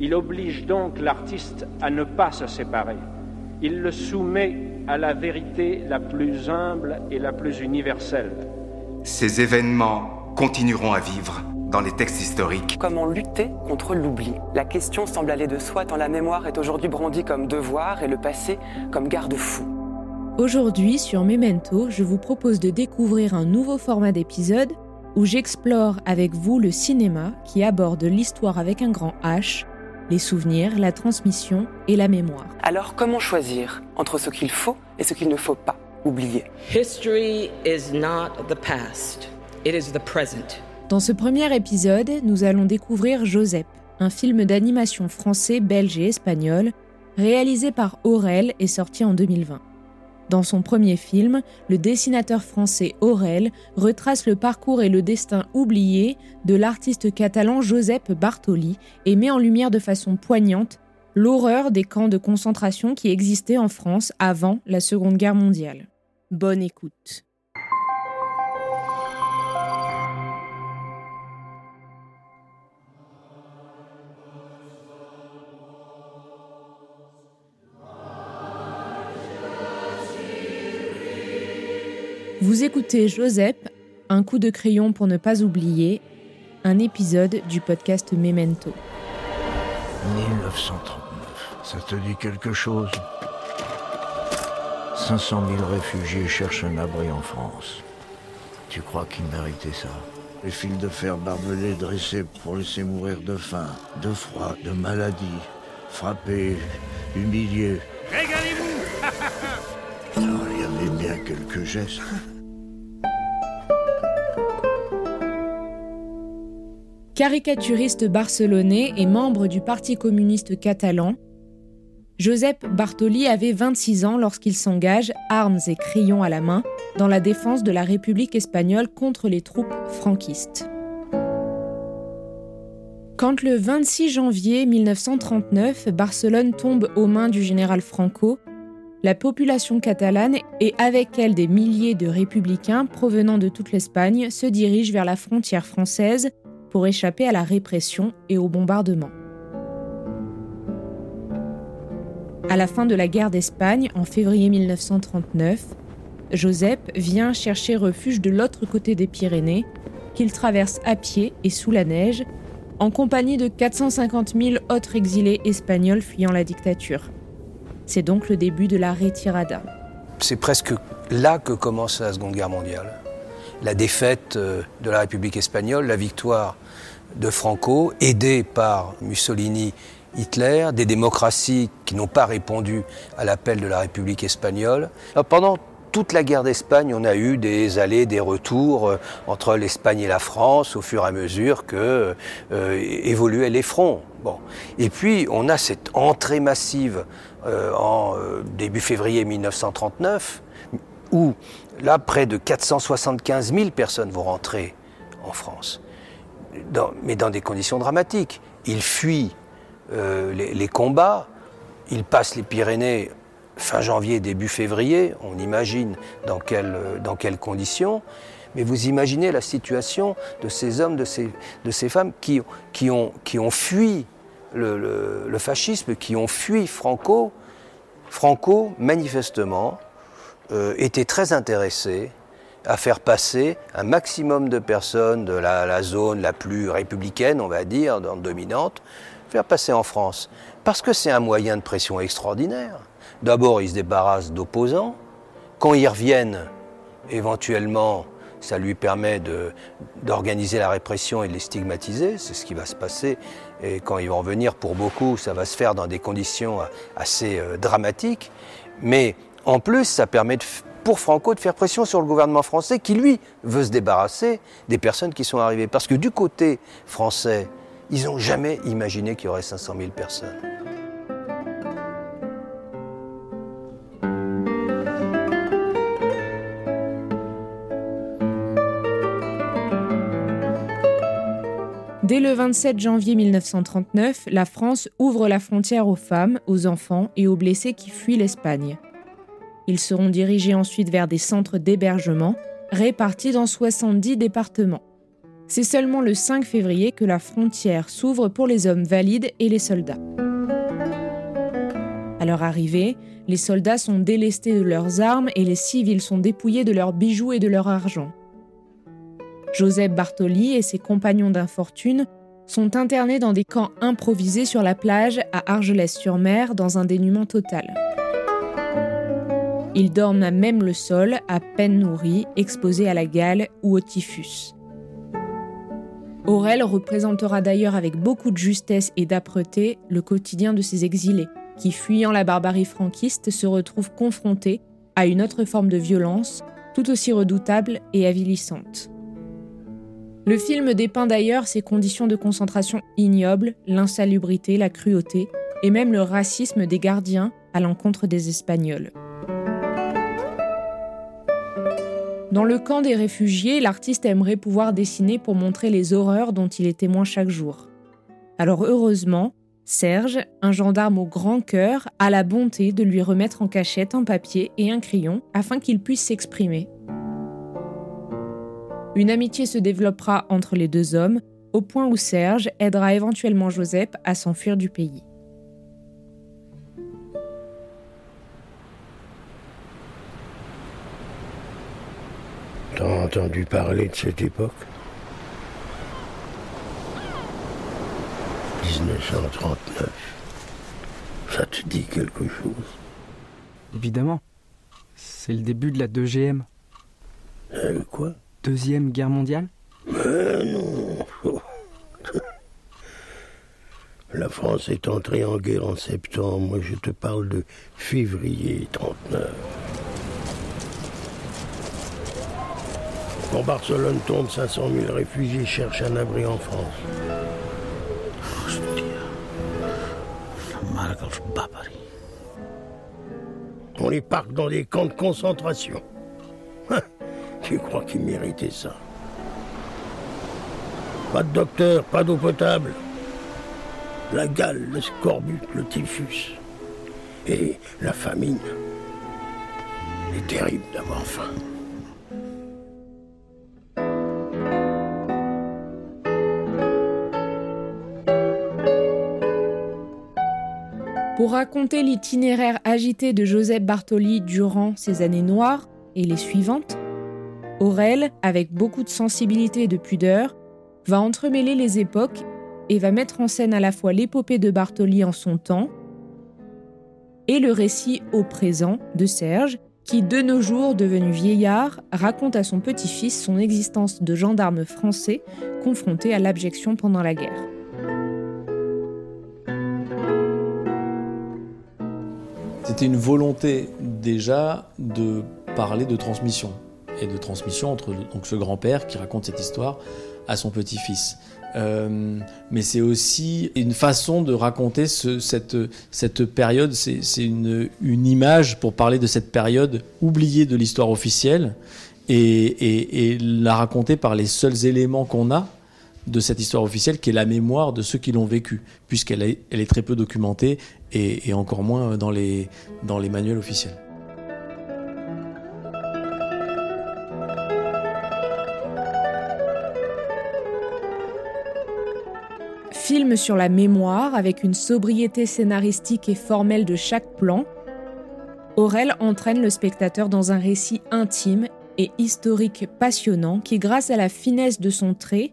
Il oblige donc l'artiste à ne pas se séparer. Il le soumet à la vérité la plus humble et la plus universelle. Ces événements continueront à vivre dans les textes historiques. Comment lutter contre l'oubli? La question semble aller de soi tant la mémoire est aujourd'hui brandie comme devoir et le passé comme garde-fou. Aujourd'hui, sur Memento, je vous propose de découvrir un nouveau format d'épisode où j'explore avec vous le cinéma qui aborde l'histoire avec un grand H, les souvenirs, la transmission et la mémoire. Alors comment choisir entre ce qu'il faut et ce qu'il ne faut pas oublier? History is not the past, it is the present. Dans ce premier épisode, nous allons découvrir Joseph, un film d'animation français, belge et espagnol, réalisé par Aurel et sorti en 2020. Dans son premier film, le dessinateur français Aurel retrace le parcours et le destin oublié de l'artiste catalan Josep Bartoli et met en lumière de façon poignante l'horreur des camps de concentration qui existaient en France avant la Seconde Guerre mondiale. Bonne écoute. Vous écoutez Joseph, un coup de crayon pour ne pas oublier, un épisode du podcast Memento. 1939, ça te dit quelque chose? 500 000 réfugiés cherchent un abri en France. Tu crois qu'ils méritaient ça? Les fils de fer barbelés dressés pour laisser mourir de faim, de froid, de maladie, frappés, humiliés. Régalez-vous Alors, il y avait bien quelques gestes. Caricaturiste barcelonais et membre du Parti communiste catalan, Josep Bartoli avait 26 ans lorsqu'il s'engage, armes et crayons à la main, dans la défense de la République espagnole contre les troupes franquistes. Quand le 26 janvier 1939, Barcelone tombe aux mains du général Franco, la population catalane et avec elle des milliers de républicains provenant de toute l'Espagne se dirigent vers la frontière française pour échapper à la répression et au bombardement. À la fin de la guerre d'Espagne, en février 1939, Joseph vient chercher refuge de l'autre côté des Pyrénées, qu'il traverse à pied et sous la neige, en compagnie de 450 000 autres exilés espagnols fuyant la dictature. C'est donc le début de la retirada. C'est presque là que commence la Seconde Guerre mondiale. La défaite euh, de la République espagnole, la victoire de Franco, aidé par Mussolini, Hitler, des démocraties qui n'ont pas répondu à l'appel de la République espagnole. Alors, pendant toute la guerre d'Espagne, on a eu des allées, des retours euh, entre l'Espagne et la France au fur et à mesure que euh, évoluaient les fronts. Bon. Et puis, on a cette entrée massive euh, en euh, début février 1939, où là, près de 475 000 personnes vont rentrer en France, mais dans des conditions dramatiques. Ils fuient euh, les, combats, ils passent les Pyrénées fin janvier, début février, on imagine dans, quelles conditions, mais vous imaginez la situation de ces hommes, de ces, femmes qui, ont, fui le, fascisme, qui ont fui Franco. Franco, manifestement, euh, était très intéressé à faire passer un maximum de personnes de la, zone la plus républicaine, on va dire, dominante, faire passer en France. Parce que c'est un moyen de pression extraordinaire. D'abord, ils se débarrassent d'opposants. Quand ils reviennent, éventuellement, ça lui permet d'organiser la répression et de les stigmatiser. C'est ce qui va se passer. Et quand ils vont revenir, pour beaucoup, ça va se faire dans des conditions assez euh, dramatiques. Mais en plus, ça permet pour Franco de faire pression sur le gouvernement français qui, lui, veut se débarrasser des personnes qui sont arrivées. Parce que du côté français, ils n'ont jamais imaginé qu'il y aurait 500 000 personnes. Dès le 27 janvier 1939, la France ouvre la frontière aux femmes, aux enfants et aux blessés qui fuient l'Espagne. Ils seront dirigés ensuite vers des centres d'hébergement répartis dans 70 départements. C'est seulement le 5 février que la frontière s'ouvre pour les hommes valides et les soldats. À leur arrivée, les soldats sont délestés de leurs armes et les civils sont dépouillés de leurs bijoux et de leur argent. Joseph Bartoli et ses compagnons d'infortune sont internés dans des camps improvisés sur la plage à Argelès-sur-Mer dans un dénuement total. Ils dorment à même le sol, à peine nourris, exposés à la gale ou au typhus. Aurel représentera d'ailleurs avec beaucoup de justesse et d'âpreté le quotidien de ces exilés, qui, fuyant la barbarie franquiste, se retrouvent confrontés à une autre forme de violence, tout aussi redoutable et avilissante. Le film dépeint d'ailleurs ces conditions de concentration ignobles, l'insalubrité, la cruauté et même le racisme des gardiens à l'encontre des Espagnols. Dans le camp des réfugiés, l'artiste aimerait pouvoir dessiner pour montrer les horreurs dont il est témoin chaque jour. Alors heureusement, Serge, un gendarme au grand cœur, a la bonté de lui remettre en cachette un papier et un crayon afin qu'il puisse s'exprimer. Une amitié se développera entre les deux hommes, au point où Serge aidera éventuellement Joseph à s'enfuir du pays. Entendu parler de cette époque 1939. Ça te dit quelque chose? Évidemment. C'est le début de la 2GM. Euh, quoi? Deuxième Guerre mondiale? Mais non. La France est entrée en guerre en septembre. Moi, je te parle de février 39. Quand Barcelone tombe, 500 000 réfugiés cherchent un abri en France. On les parque dans des camps de concentration. Tu crois qu'il méritait ça? Pas de docteur, pas d'eau potable. La gale, le scorbut, le typhus. Et la famine. C'est terrible d'avoir faim. Pour raconter l'itinéraire agité de Joseph Bartoli durant ces années noires et les suivantes, Aurel, avec beaucoup de sensibilité et de pudeur, va entremêler les époques et va mettre en scène à la fois l'épopée de Bartoli en son temps et le récit au présent de Serge, qui, de nos jours devenu vieillard, raconte à son petit-fils son existence de gendarme français confronté à l'abjection pendant la guerre. C'était une volonté déjà de parler de transmission et de transmission entre donc ce grand-père qui raconte cette histoire à son petit-fils. Euh, mais c'est aussi une façon de raconter ce, cette, cette période, c'est une, une, image pour parler de cette période oubliée de l'histoire officielle et, et, et, la raconter par les seuls éléments qu'on a de cette histoire officielle qui est la mémoire de ceux qui l'ont vécue, puisqu'elle est, très peu documentée et, et encore moins dans les, dans les manuels officiels. Film sur la mémoire avec une sobriété scénaristique et formelle de chaque plan, Aurel entraîne le spectateur dans un récit intime et historique passionnant qui, grâce à la finesse de son trait,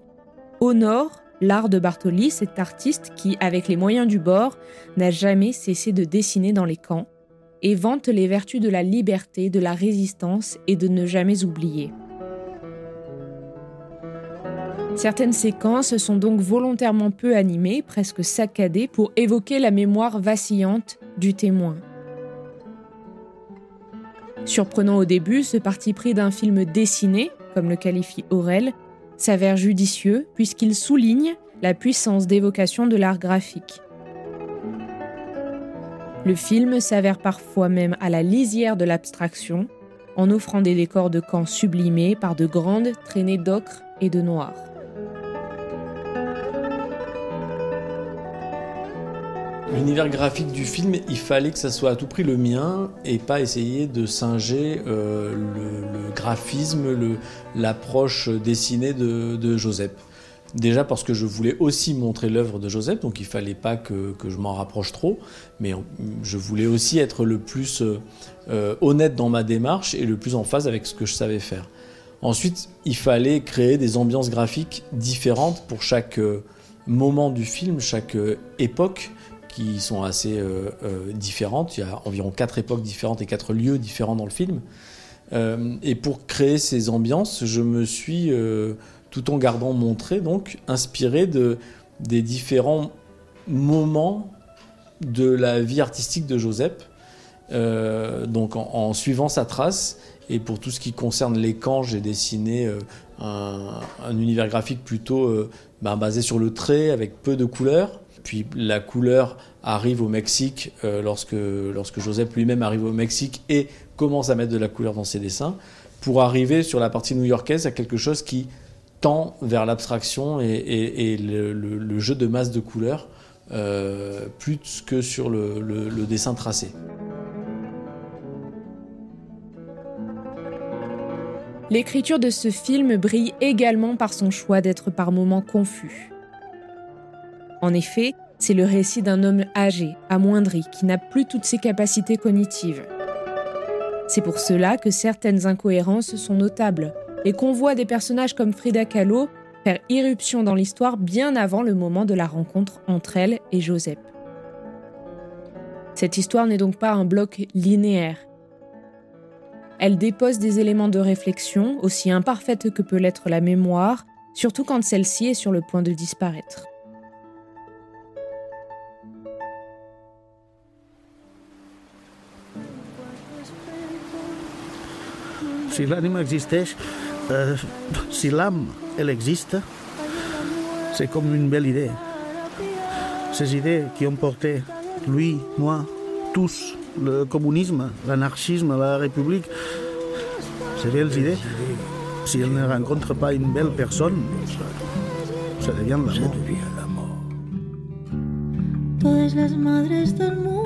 honore l'art de Bartoli, cet artiste qui, avec les moyens du bord, n'a jamais cessé de dessiner dans les camps et vante les vertus de la liberté, de la résistance et de ne jamais oublier. Certaines séquences sont donc volontairement peu animées, presque saccadées, pour évoquer la mémoire vacillante du témoin. Surprenant au début, ce parti pris d'un film dessiné, comme le qualifie Aurel, s'avère judicieux puisqu'il souligne la puissance d'évocation de l'art graphique. Le film s'avère parfois même à la lisière de l'abstraction, en offrant des décors de camps sublimés par de grandes traînées d'ocre et de noir. L'univers graphique du film, il fallait que ça soit à tout prix le mien et pas essayer de singer euh, le, graphisme, l'approche dessinée de, Joseph. Déjà parce que je voulais aussi montrer l'œuvre de Joseph, donc il fallait pas que, je m'en rapproche trop, mais je voulais aussi être le plus euh, euh, honnête dans ma démarche et le plus en phase avec ce que je savais faire. Ensuite, il fallait créer des ambiances graphiques différentes pour chaque moment du film, chaque époque qui sont assez euh, euh, différentes. Il y a environ quatre époques différentes et quatre lieux différents dans le film. Euh, et pour créer ces ambiances, je me suis, tout en gardant mon trait, donc, inspiré de, des différents moments de la vie artistique de Joseph. donc en, suivant sa trace. Et pour tout ce qui concerne les camps, j'ai dessiné un, univers graphique plutôt ben, basé sur le trait, avec peu de couleurs. Puis la couleur arrive au Mexique euh, lorsque, lorsque Joseph lui-même arrive au Mexique et commence à mettre de la couleur dans ses dessins, pour arriver sur la partie new-yorkaise à quelque chose qui tend vers l'abstraction et, le, jeu de masse de couleurs euh, plus que sur le dessin tracé. L'écriture de ce film brille également par son choix d'être par moments confus. En effet, c'est le récit d'un homme âgé, amoindri, qui n'a plus toutes ses capacités cognitives. C'est pour cela que certaines incohérences sont notables et qu'on voit des personnages comme Frida Kahlo faire irruption dans l'histoire bien avant le moment de la rencontre entre elle et Joseph. Cette histoire n'est donc pas un bloc linéaire. Elle dépose des éléments de réflexion, aussi imparfaite que peut l'être la mémoire, surtout quand celle-ci est sur le point de disparaître. Si l'ànima existeix, eh, si l'âme, elle existe, c'est comme une belle idée. Ces idées qui ont porté, lui, moi, tous, le communisme, l'anarchisme, la République, ces belles idées, si elles ne rencontrent pas une belle personne, ça devient l'amour. Todas las madres del mundo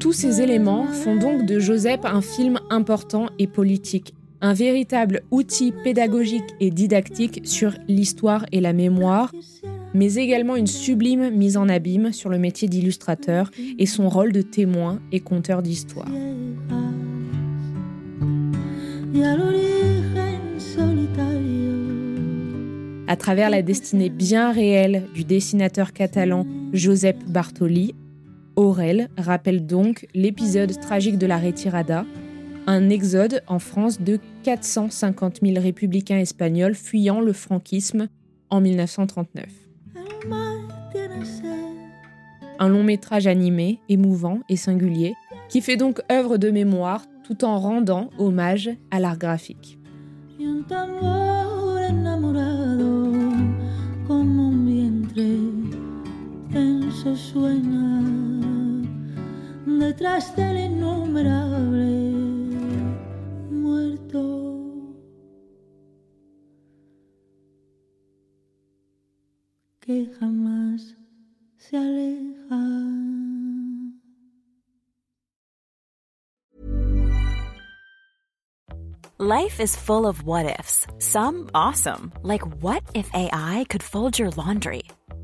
Tous ces éléments font donc de Joseph un film important et politique, un véritable outil pédagogique et didactique sur l'histoire et la mémoire, mais également une sublime mise en abîme sur le métier d'illustrateur et son rôle de témoin et conteur d'histoire. À travers la destinée bien réelle du dessinateur catalan Josep Bartoli, Aurel rappelle donc l'épisode tragique de la Retirada, un exode en France de 450 000 républicains espagnols fuyant le franquisme en 1939. Un long métrage animé, émouvant et singulier, qui fait donc œuvre de mémoire tout en rendant hommage à l'art graphique. sueña detrás del innumerable muerto. que jamás se aleja. Life is full of what ifs, some awesome, like what if AI could fold your laundry?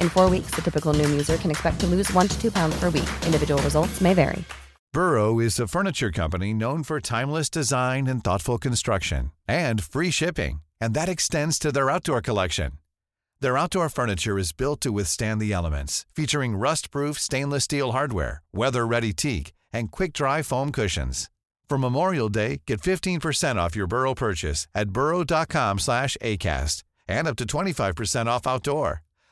In four weeks, the typical Noom user can expect to lose one to two pounds per week. Individual results may vary. Burrow is a furniture company known for timeless design and thoughtful construction and free shipping, and that extends to their outdoor collection. Their outdoor furniture is built to withstand the elements, featuring rust-proof stainless steel hardware, weather-ready teak, and quick-dry foam cushions. For Memorial Day, get 15% off your Burrow purchase at burrow.com slash ACAST and up to 25% off outdoor.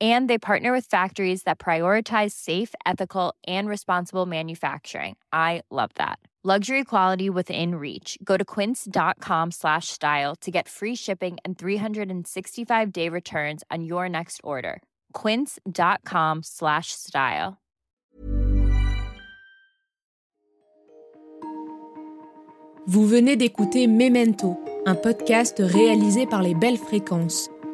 And they partner with factories that prioritize safe, ethical, and responsible manufacturing. I love that. Luxury quality within reach. Go to quince.com slash style to get free shipping and 365 day returns on your next order. Quince.com slash style. Vous venez d'écouter Memento, un podcast réalisé par les Belles Fréquences.